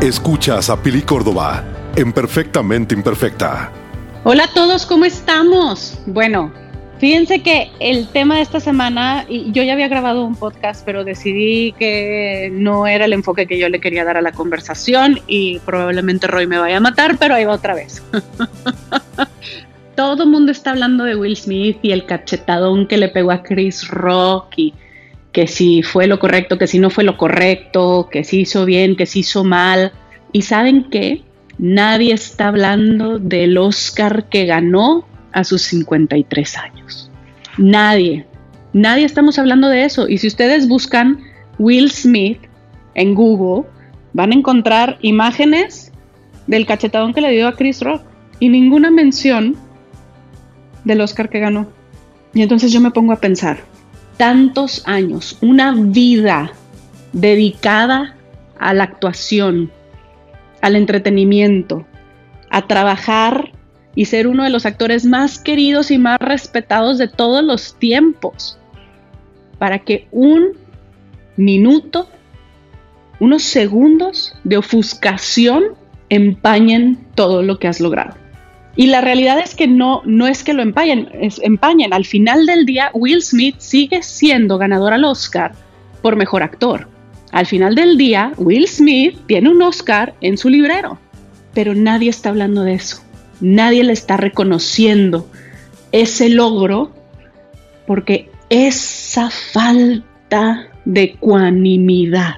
Escuchas a Pili Córdoba en Perfectamente Imperfecta. Hola a todos, ¿cómo estamos? Bueno, fíjense que el tema de esta semana, y yo ya había grabado un podcast, pero decidí que no era el enfoque que yo le quería dar a la conversación y probablemente Roy me vaya a matar, pero ahí va otra vez. Todo el mundo está hablando de Will Smith y el cachetadón que le pegó a Chris Rock y que si fue lo correcto, que si no fue lo correcto, que si hizo bien, que si hizo mal. Y saben qué? Nadie está hablando del Oscar que ganó a sus 53 años. Nadie. Nadie estamos hablando de eso. Y si ustedes buscan Will Smith en Google, van a encontrar imágenes del cachetadón que le dio a Chris Rock y ninguna mención del Oscar que ganó. Y entonces yo me pongo a pensar, tantos años, una vida dedicada a la actuación, al entretenimiento, a trabajar y ser uno de los actores más queridos y más respetados de todos los tiempos, para que un minuto, unos segundos de ofuscación empañen todo lo que has logrado. Y la realidad es que no, no es que lo empañen, empañen. Al final del día, Will Smith sigue siendo ganador al Oscar por mejor actor. Al final del día, Will Smith tiene un Oscar en su librero, pero nadie está hablando de eso. Nadie le está reconociendo ese logro porque esa falta de ecuanimidad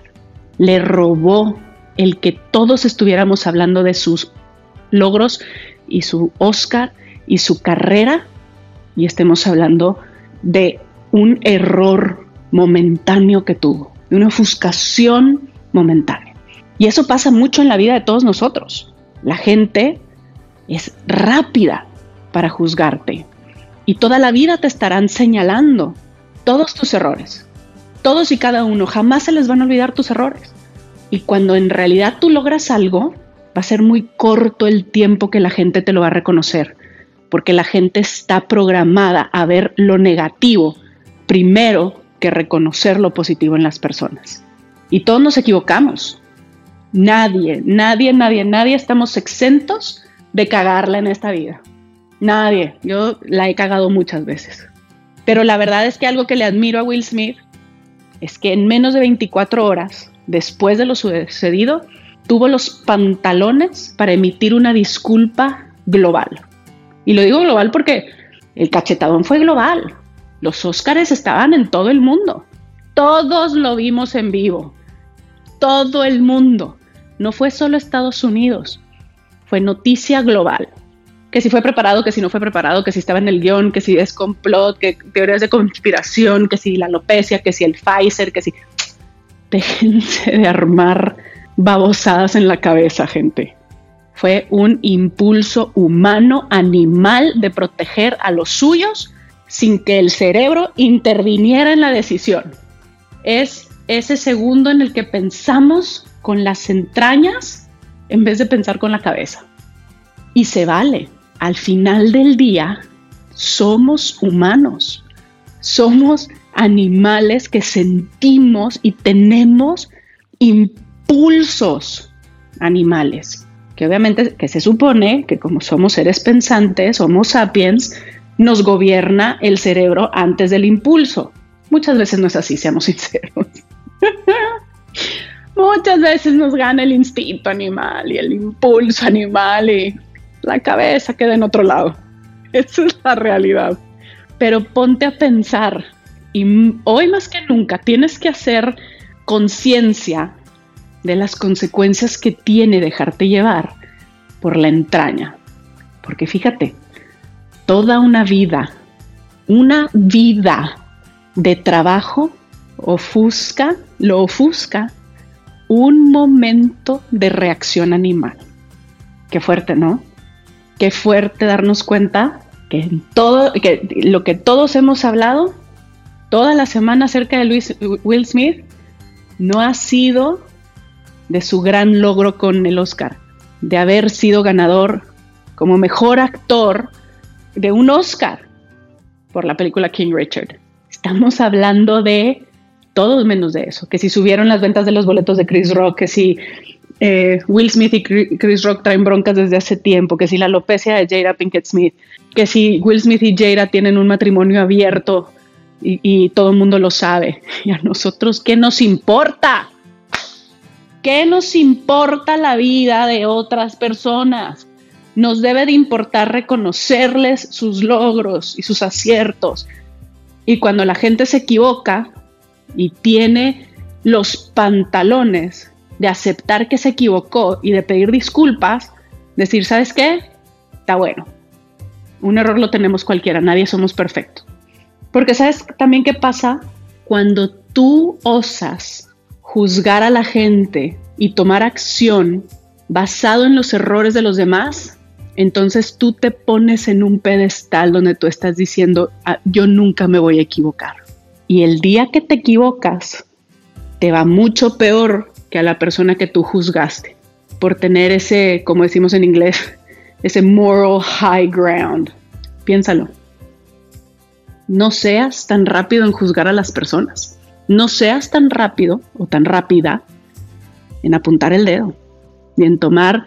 le robó el que todos estuviéramos hablando de sus logros y su Oscar y su carrera y estemos hablando de un error momentáneo que tuvo, de una ofuscación momentánea. Y eso pasa mucho en la vida de todos nosotros. La gente es rápida para juzgarte y toda la vida te estarán señalando todos tus errores, todos y cada uno, jamás se les van a olvidar tus errores. Y cuando en realidad tú logras algo, va a ser muy corto el tiempo que la gente te lo va a reconocer, porque la gente está programada a ver lo negativo primero que reconocer lo positivo en las personas. Y todos nos equivocamos. Nadie, nadie, nadie, nadie estamos exentos de cagarla en esta vida. Nadie. Yo la he cagado muchas veces. Pero la verdad es que algo que le admiro a Will Smith es que en menos de 24 horas después de lo sucedido, tuvo los pantalones para emitir una disculpa global. Y lo digo global porque el cachetadón fue global. Los Óscares estaban en todo el mundo. Todos lo vimos en vivo. Todo el mundo. No fue solo Estados Unidos. Fue noticia global. Que si fue preparado, que si no fue preparado, que si estaba en el guion, que si es complot, que teorías de conspiración, que si la alopecia, que si el Pfizer, que si... Déjense de armar babosadas en la cabeza, gente. Fue un impulso humano, animal, de proteger a los suyos sin que el cerebro interviniera en la decisión. Es ese segundo en el que pensamos con las entrañas en vez de pensar con la cabeza. Y se vale. Al final del día, somos humanos. Somos animales que sentimos y tenemos impulsos impulsos animales, que obviamente que se supone que como somos seres pensantes, Homo sapiens, nos gobierna el cerebro antes del impulso. Muchas veces no es así, seamos sinceros. Muchas veces nos gana el instinto animal y el impulso animal y la cabeza queda en otro lado. Esa es la realidad. Pero ponte a pensar y hoy más que nunca tienes que hacer conciencia de las consecuencias que tiene dejarte llevar por la entraña. Porque fíjate, toda una vida, una vida de trabajo ofusca, lo ofusca un momento de reacción animal. Qué fuerte, ¿no? Qué fuerte darnos cuenta que todo, que lo que todos hemos hablado toda la semana acerca de Luis, Will Smith no ha sido de su gran logro con el Oscar, de haber sido ganador como mejor actor de un Oscar por la película King Richard. Estamos hablando de todo menos de eso, que si subieron las ventas de los boletos de Chris Rock, que si eh, Will Smith y Chris Rock traen broncas desde hace tiempo, que si la alopecia de Jada Pinkett Smith, que si Will Smith y Jada tienen un matrimonio abierto y todo el mundo lo sabe. ¿Y a nosotros qué nos importa? ¿Qué nos importa la vida de otras personas? Nos debe de importar reconocerles sus logros y sus aciertos. Y cuando la gente se equivoca y tiene los pantalones de aceptar que se equivocó y de pedir disculpas, decir, ¿sabes qué? Está bueno. Un error lo tenemos cualquiera, nadie somos perfectos. Porque sabes también qué pasa cuando tú osas juzgar a la gente y tomar acción basado en los errores de los demás, entonces tú te pones en un pedestal donde tú estás diciendo, ah, yo nunca me voy a equivocar. Y el día que te equivocas, te va mucho peor que a la persona que tú juzgaste por tener ese, como decimos en inglés, ese moral high ground. Piénsalo. No seas tan rápido en juzgar a las personas. No seas tan rápido o tan rápida en apuntar el dedo y en tomar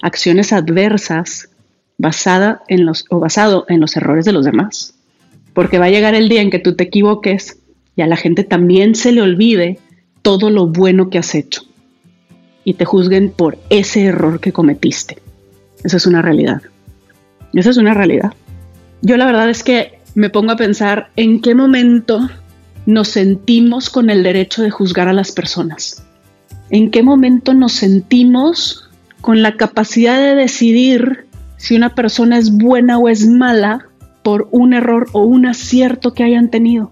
acciones adversas basada en los, o basado en los errores de los demás. Porque va a llegar el día en que tú te equivoques y a la gente también se le olvide todo lo bueno que has hecho y te juzguen por ese error que cometiste. Esa es una realidad. Esa es una realidad. Yo la verdad es que me pongo a pensar en qué momento nos sentimos con el derecho de juzgar a las personas. ¿En qué momento nos sentimos con la capacidad de decidir si una persona es buena o es mala por un error o un acierto que hayan tenido?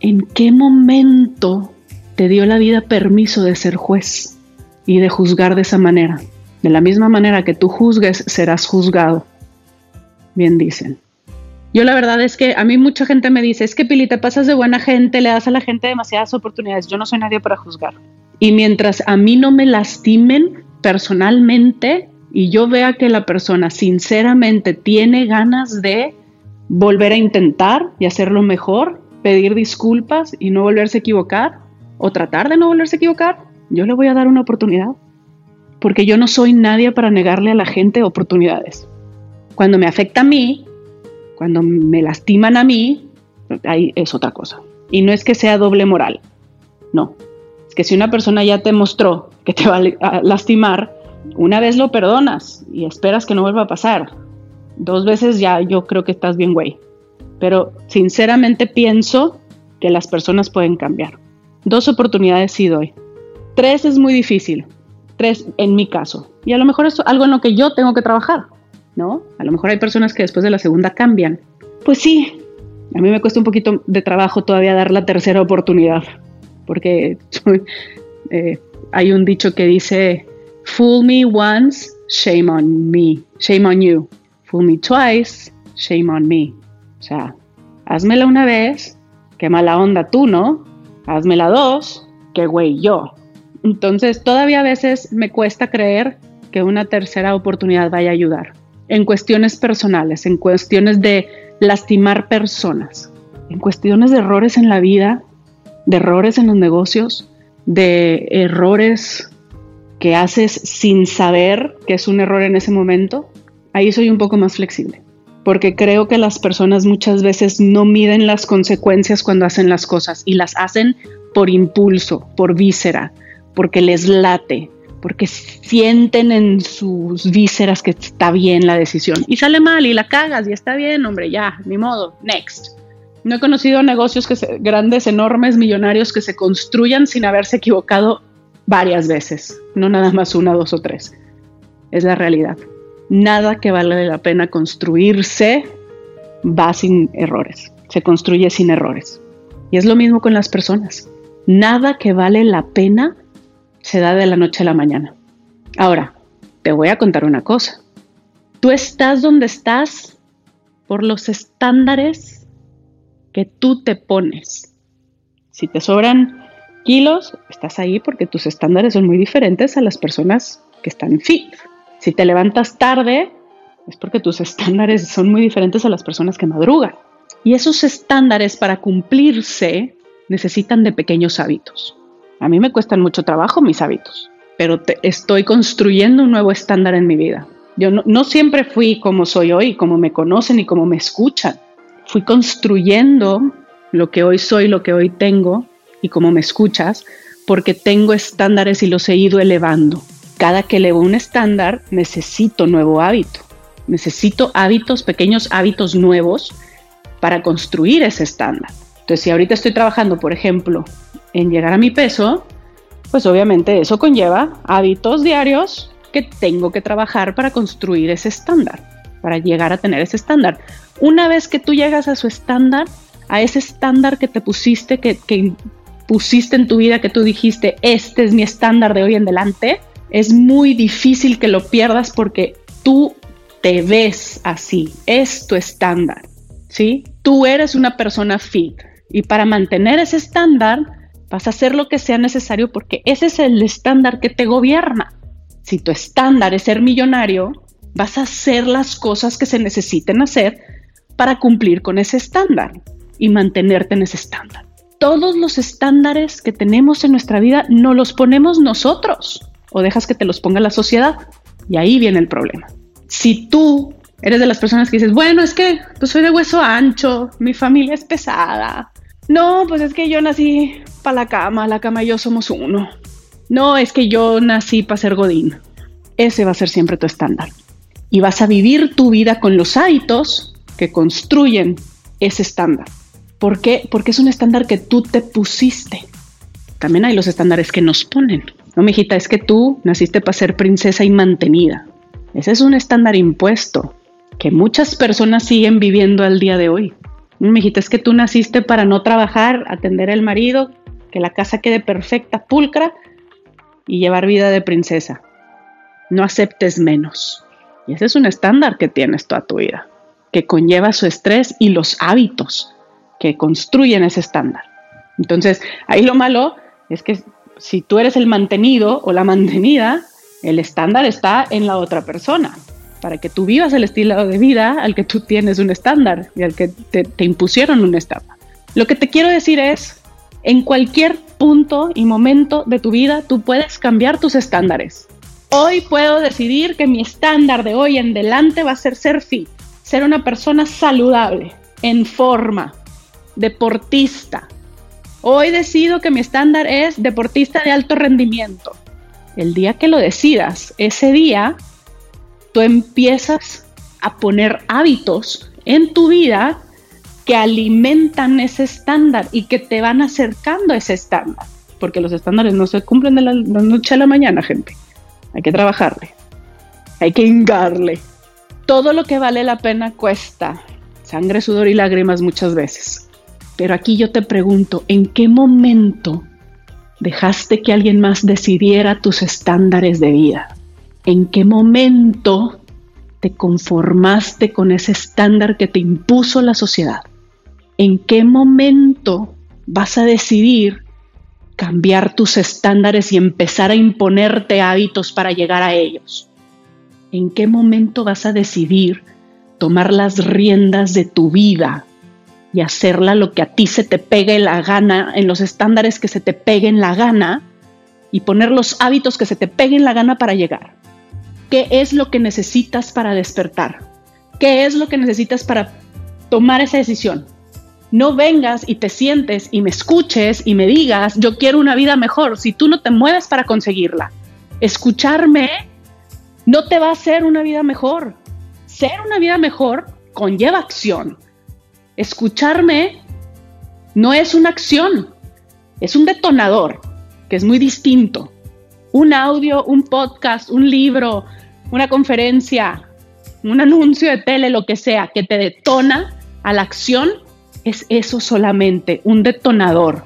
¿En qué momento te dio la vida permiso de ser juez y de juzgar de esa manera? De la misma manera que tú juzgues, serás juzgado. Bien dicen. Yo la verdad es que a mí mucha gente me dice, es que Pili, te pasas de buena gente, le das a la gente demasiadas oportunidades. Yo no soy nadie para juzgar. Y mientras a mí no me lastimen personalmente y yo vea que la persona sinceramente tiene ganas de volver a intentar y hacerlo mejor, pedir disculpas y no volverse a equivocar o tratar de no volverse a equivocar, yo le voy a dar una oportunidad. Porque yo no soy nadie para negarle a la gente oportunidades. Cuando me afecta a mí, cuando me lastiman a mí, ahí es otra cosa. Y no es que sea doble moral. No, que si una persona ya te mostró que te va a lastimar, una vez lo perdonas y esperas que no vuelva a pasar. Dos veces ya yo creo que estás bien, güey. Pero sinceramente pienso que las personas pueden cambiar. Dos oportunidades sí doy. Tres es muy difícil. Tres en mi caso. Y a lo mejor es algo en lo que yo tengo que trabajar, ¿no? A lo mejor hay personas que después de la segunda cambian. Pues sí, a mí me cuesta un poquito de trabajo todavía dar la tercera oportunidad porque eh, hay un dicho que dice, fool me once, shame on me, shame on you. Fool me twice, shame on me. O sea, házmela una vez, qué mala onda tú, ¿no? Házmela dos, qué güey yo. Entonces, todavía a veces me cuesta creer que una tercera oportunidad vaya a ayudar. En cuestiones personales, en cuestiones de lastimar personas, en cuestiones de errores en la vida, de errores en los negocios, de errores que haces sin saber que es un error en ese momento, ahí soy un poco más flexible. Porque creo que las personas muchas veces no miden las consecuencias cuando hacen las cosas y las hacen por impulso, por víscera, porque les late, porque sienten en sus vísceras que está bien la decisión. Y sale mal y la cagas y está bien, hombre, ya, ni modo, next. No he conocido negocios que grandes, enormes, millonarios que se construyan sin haberse equivocado varias veces, no nada más una, dos o tres. Es la realidad. Nada que vale la pena construirse va sin errores, se construye sin errores. Y es lo mismo con las personas. Nada que vale la pena se da de la noche a la mañana. Ahora, te voy a contar una cosa. Tú estás donde estás por los estándares que tú te pones. Si te sobran kilos, estás ahí porque tus estándares son muy diferentes a las personas que están fit. Si te levantas tarde, es porque tus estándares son muy diferentes a las personas que madrugan. Y esos estándares para cumplirse necesitan de pequeños hábitos. A mí me cuestan mucho trabajo mis hábitos. pero estoy construyendo un nuevo estándar en mi vida. Yo no, no siempre fui como soy hoy, como me conocen y como me escuchan. Fui construyendo lo que hoy soy, lo que hoy tengo y como me escuchas, porque tengo estándares y los he ido elevando. Cada que elevo un estándar, necesito nuevo hábito. Necesito hábitos, pequeños hábitos nuevos para construir ese estándar. Entonces, si ahorita estoy trabajando, por ejemplo, en llegar a mi peso, pues obviamente eso conlleva hábitos diarios que tengo que trabajar para construir ese estándar, para llegar a tener ese estándar. Una vez que tú llegas a su estándar, a ese estándar que te pusiste, que, pusiste en tu vida, que tú dijiste, este es mi estándar de hoy en adelante, es muy difícil que lo pierdas porque tú te ves así, es tu estándar, ¿sí? Tú eres una persona fit y para mantener ese estándar vas a hacer lo que sea necesario porque ese es el estándar que te gobierna. Si tu estándar es ser millonario, vas a hacer las cosas que se necesiten hacer para cumplir con ese estándar y mantenerte en ese estándar. Todos los estándares que tenemos en nuestra vida no los ponemos nosotros o dejas que te los ponga la sociedad. Y ahí viene el problema. Si tú eres de las personas que dices, bueno, es que pues soy de hueso ancho, mi familia es pesada. No, pues es que yo nací para la cama, la cama y yo somos uno. No, es que yo nací para ser godín. Ese va a ser siempre tu estándar. Y vas a vivir tu vida con los hábitos que construyen ese estándar. ¿Por qué? Porque es un estándar que tú te pusiste. También hay los estándares que nos ponen. No, mijita, es que tú naciste para ser princesa y mantenida. Ese es un estándar impuesto que muchas personas siguen viviendo al día de hoy. Mijita, es que tú naciste para no trabajar, atender al marido, que la casa quede perfecta, pulcra y llevar vida de princesa. No aceptes menos. Y ese es un estándar que tienes toda tu vida, que conlleva su estrés y los hábitos que construyen ese estándar. Entonces, ahí lo malo es que si tú eres el mantenido o la mantenida, el estándar está en la otra persona. Para que tú vivas el estilo de vida al que tú tienes un estándar y al que te, te impusieron un estándar. Lo que te quiero decir es, en cualquier punto y momento de tu vida, tú puedes cambiar tus estándares. Hoy puedo decidir que mi estándar de hoy en adelante va a ser ser fit, ser una persona saludable, en forma, deportista, Hoy decido que mi estándar es deportista de alto rendimiento. El día que lo decidas, ese día, tú empiezas a poner hábitos en tu vida que alimentan ese estándar y que te van acercando a ese estándar. Porque los estándares no se cumplen de la, noche a la mañana, gente. Hay que trabajarle. Hay que hingarle. Todo lo que vale la pena cuesta sangre, sudor y lágrimas muchas veces. Pero aquí yo te pregunto, ¿en qué momento dejaste que alguien más decidiera tus estándares de vida? ¿En qué momento te conformaste con ese estándar que te impuso la sociedad? ¿En qué momento vas a decidir cambiar tus estándares y empezar a imponerte hábitos para llegar a ellos? ¿En qué momento vas a decidir tomar las riendas de tu vida y hacerla lo que a ti se te pegue la gana, en los estándares que se te peguen la gana y poner los hábitos que se te peguen la gana para llegar. ¿Qué es lo que necesitas para despertar? ¿Qué es lo que necesitas para tomar esa decisión? No vengas y te sientes y me escuches y me digas, yo quiero una vida mejor, si tú no te mueves para conseguirla. Escucharme no te va a hacer una vida mejor. Ser una vida mejor conlleva acción Escucharme no es una acción, es un detonador, que es muy distinto. Un audio, un podcast, un libro, una conferencia, un anuncio de tele, lo que sea, que te detona a la acción, es eso solamente, un detonador.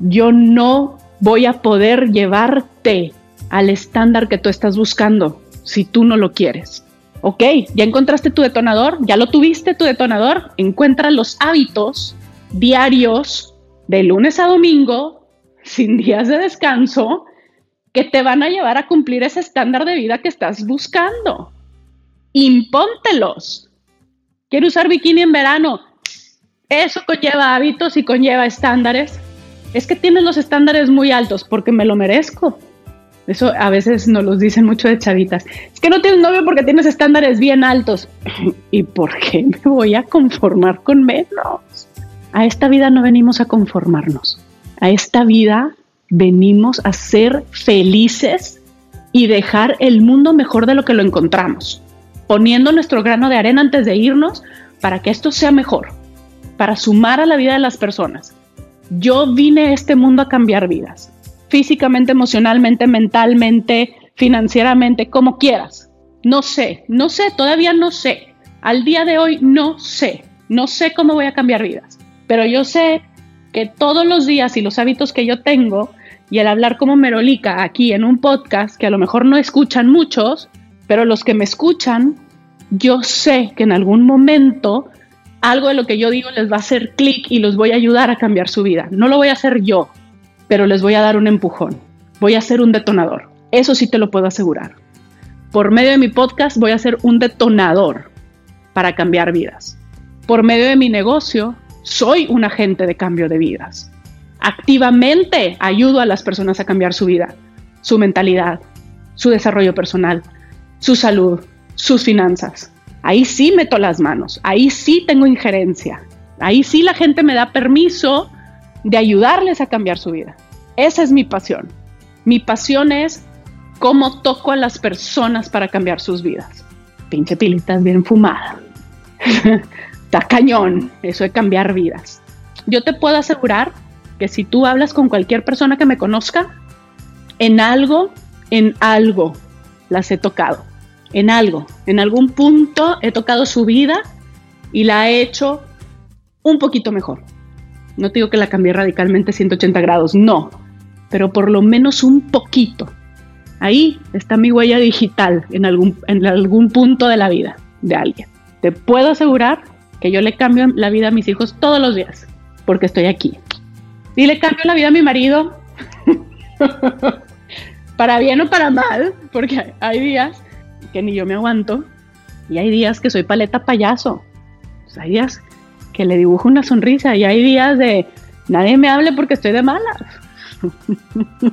Yo no voy a poder llevarte al estándar que tú estás buscando si tú no lo quieres. Ok, ya encontraste tu detonador, ya lo tuviste tu detonador, encuentra los hábitos diarios de lunes a domingo, sin días de descanso, que te van a llevar a cumplir ese estándar de vida que estás buscando. Impóntelos. Quiero usar bikini en verano. Eso conlleva hábitos y conlleva estándares. Es que tienes los estándares muy altos porque me lo merezco. Eso a veces nos lo dicen mucho de chavitas. Es que no tienes novio porque tienes estándares bien altos. ¿Y por qué me voy a conformar con menos? A esta vida no venimos a conformarnos. A esta vida venimos a ser felices y dejar el mundo mejor de lo que lo encontramos, poniendo nuestro grano de arena antes de irnos para que esto sea mejor, para sumar a la vida de las personas. Yo vine a este mundo a cambiar vidas, físicamente, emocionalmente, mentalmente, financieramente, como quieras. No sé, no sé, todavía no sé. Al día de hoy no sé, no sé cómo voy a cambiar vidas, pero yo sé que todos los días y los hábitos que yo tengo y el hablar como merolica aquí en un podcast que a lo mejor no escuchan muchos, pero los que me escuchan, yo sé que en algún momento algo de lo que yo digo les va a hacer clic y los voy a ayudar a cambiar su vida. No lo voy a hacer yo, pero les voy a dar un empujón. Voy a ser un detonador. Eso sí te lo puedo asegurar. Por medio de mi podcast voy a ser un detonador para cambiar vidas. Por medio de mi negocio soy un agente de cambio de vidas activamente ayudo a las personas a cambiar su vida, su mentalidad, su desarrollo personal, su salud, sus finanzas. Ahí sí meto las manos, ahí sí tengo injerencia, ahí sí la gente me da permiso de ayudarles a cambiar su vida. Esa es mi pasión. Mi pasión es cómo toco a las personas para cambiar sus vidas. Pinche pilita bien fumada. Está cañón eso de cambiar vidas. Yo te puedo asegurar que si tú hablas con cualquier persona que me conozca, en algo, en algo las he tocado. En algo, en algún punto he tocado su vida y la he hecho un poquito mejor. No te digo que la cambié radicalmente 180 grados, no, pero por lo menos un poquito. Ahí está mi huella digital en algún, en algún punto de la vida de alguien. Te puedo asegurar que yo le cambio la vida a mis hijos todos los días, porque estoy aquí. Y le cambio la vida a mi marido. para bien o para mal, porque hay días que ni yo me aguanto y hay días que soy paleta payaso. hay días que le dibujo una sonrisa y hay días de nadie me hable porque estoy de malas.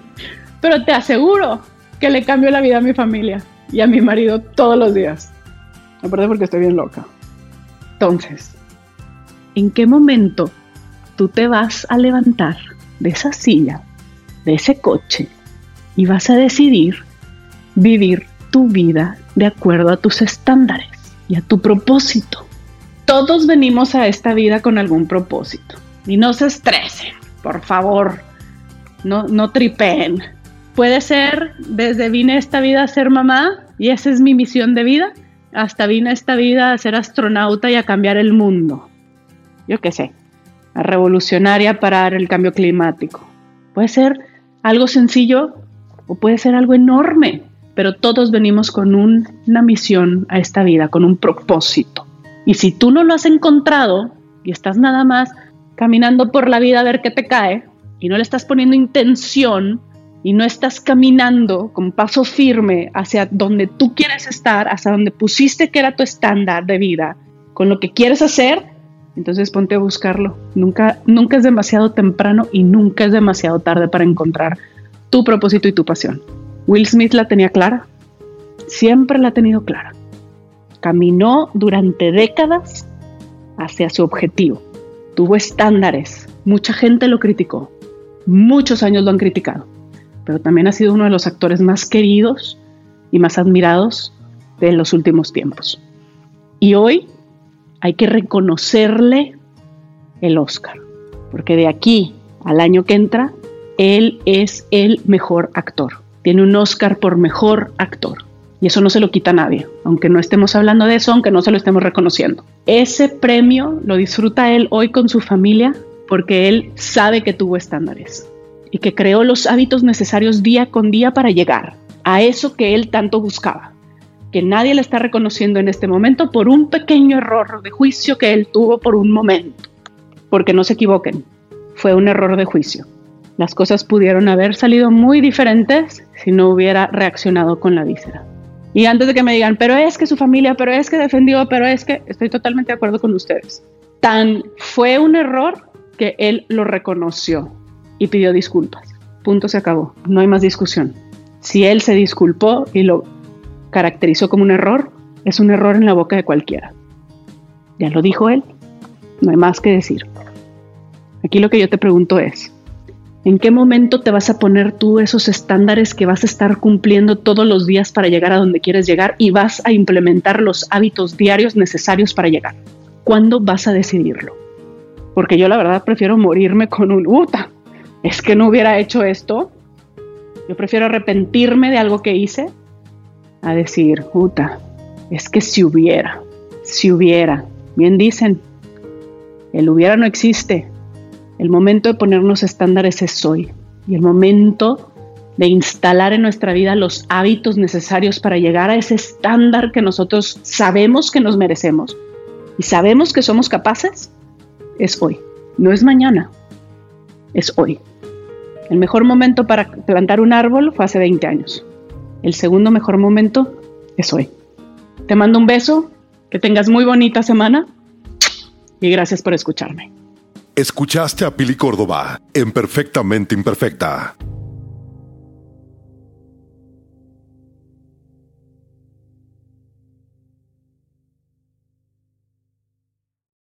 Pero te aseguro que le cambio la vida a mi familia y a mi marido todos los días. Aparte porque estoy bien loca. Entonces, ¿en qué momento tú te vas a levantar de esa silla, de ese coche, y vas a decidir vivir tu vida de acuerdo a tus estándares y a tu propósito. Todos venimos a esta vida con algún propósito. Y no se estresen, por favor. No, no tripeen. Puede ser desde vine a esta vida a ser mamá y esa es mi misión de vida, hasta vine a esta vida a ser astronauta y a cambiar el mundo. Yo qué sé, revolucionaria para el cambio climático. Puede ser algo sencillo o puede ser algo enorme, pero todos venimos con una misión a esta vida, con un propósito. Y si tú no lo has encontrado y estás nada más caminando por la vida a ver qué te cae y no le estás poniendo intención y no estás caminando con paso firme hacia donde tú quieres estar, hacia donde pusiste que era tu estándar de vida, con lo que quieres hacer, entonces ponte a buscarlo. Nunca, nunca es demasiado temprano y nunca es demasiado tarde para encontrar tu propósito y tu pasión. Will Smith la tenía clara. Siempre la ha tenido clara. Caminó durante décadas hacia su objetivo. Tuvo estándares. Mucha gente lo criticó. Muchos años lo han criticado. Pero también ha sido uno de los actores más queridos y más admirados de los últimos tiempos. Y hoy hay que reconocerle el Oscar, porque de aquí al año que entra, él es el mejor actor. Tiene un Oscar por mejor actor. Y eso no se lo quita a nadie, aunque no estemos hablando de eso, aunque no se lo estemos reconociendo. Ese premio lo disfruta él hoy con su familia porque él sabe que tuvo estándares y que creó los hábitos necesarios día con día para llegar a eso que él tanto buscaba que nadie le está reconociendo en este momento por un pequeño error de juicio que él tuvo por un momento. Porque no se equivoquen, fue un error de juicio. Las cosas pudieron haber salido muy diferentes si no hubiera reaccionado con la víscera. Y antes de que me digan, pero es que su familia, pero es que defendió, pero es que estoy totalmente de acuerdo con ustedes. Tan fue un error que él lo reconoció y pidió disculpas. Punto se acabó. No hay más discusión. Si él se disculpó y lo caracterizó como un error, es un error en la boca de cualquiera. Ya lo dijo él, no hay más que decir. Aquí lo que yo te pregunto es, ¿en qué momento te vas a poner tú esos estándares que vas a estar cumpliendo todos los días para llegar a donde quieres llegar y vas a implementar los hábitos diarios necesarios para llegar? ¿Cuándo vas a decidirlo? Porque yo la verdad prefiero morirme con un, puta, es que no hubiera hecho esto. Yo prefiero arrepentirme de algo que hice a decir, puta, es que si hubiera, si hubiera, bien dicen, el hubiera no existe. El momento de ponernos estándares es hoy. Y el momento de instalar en nuestra vida los hábitos necesarios para llegar a ese estándar que nosotros sabemos que nos merecemos y sabemos que somos capaces, es hoy. No es mañana, es hoy. El mejor momento para plantar un árbol fue hace 20 años. El segundo mejor momento es hoy. Te mando un beso, que tengas muy bonita semana y gracias por escucharme. Escuchaste a Pili Córdoba en Perfectamente Imperfecta.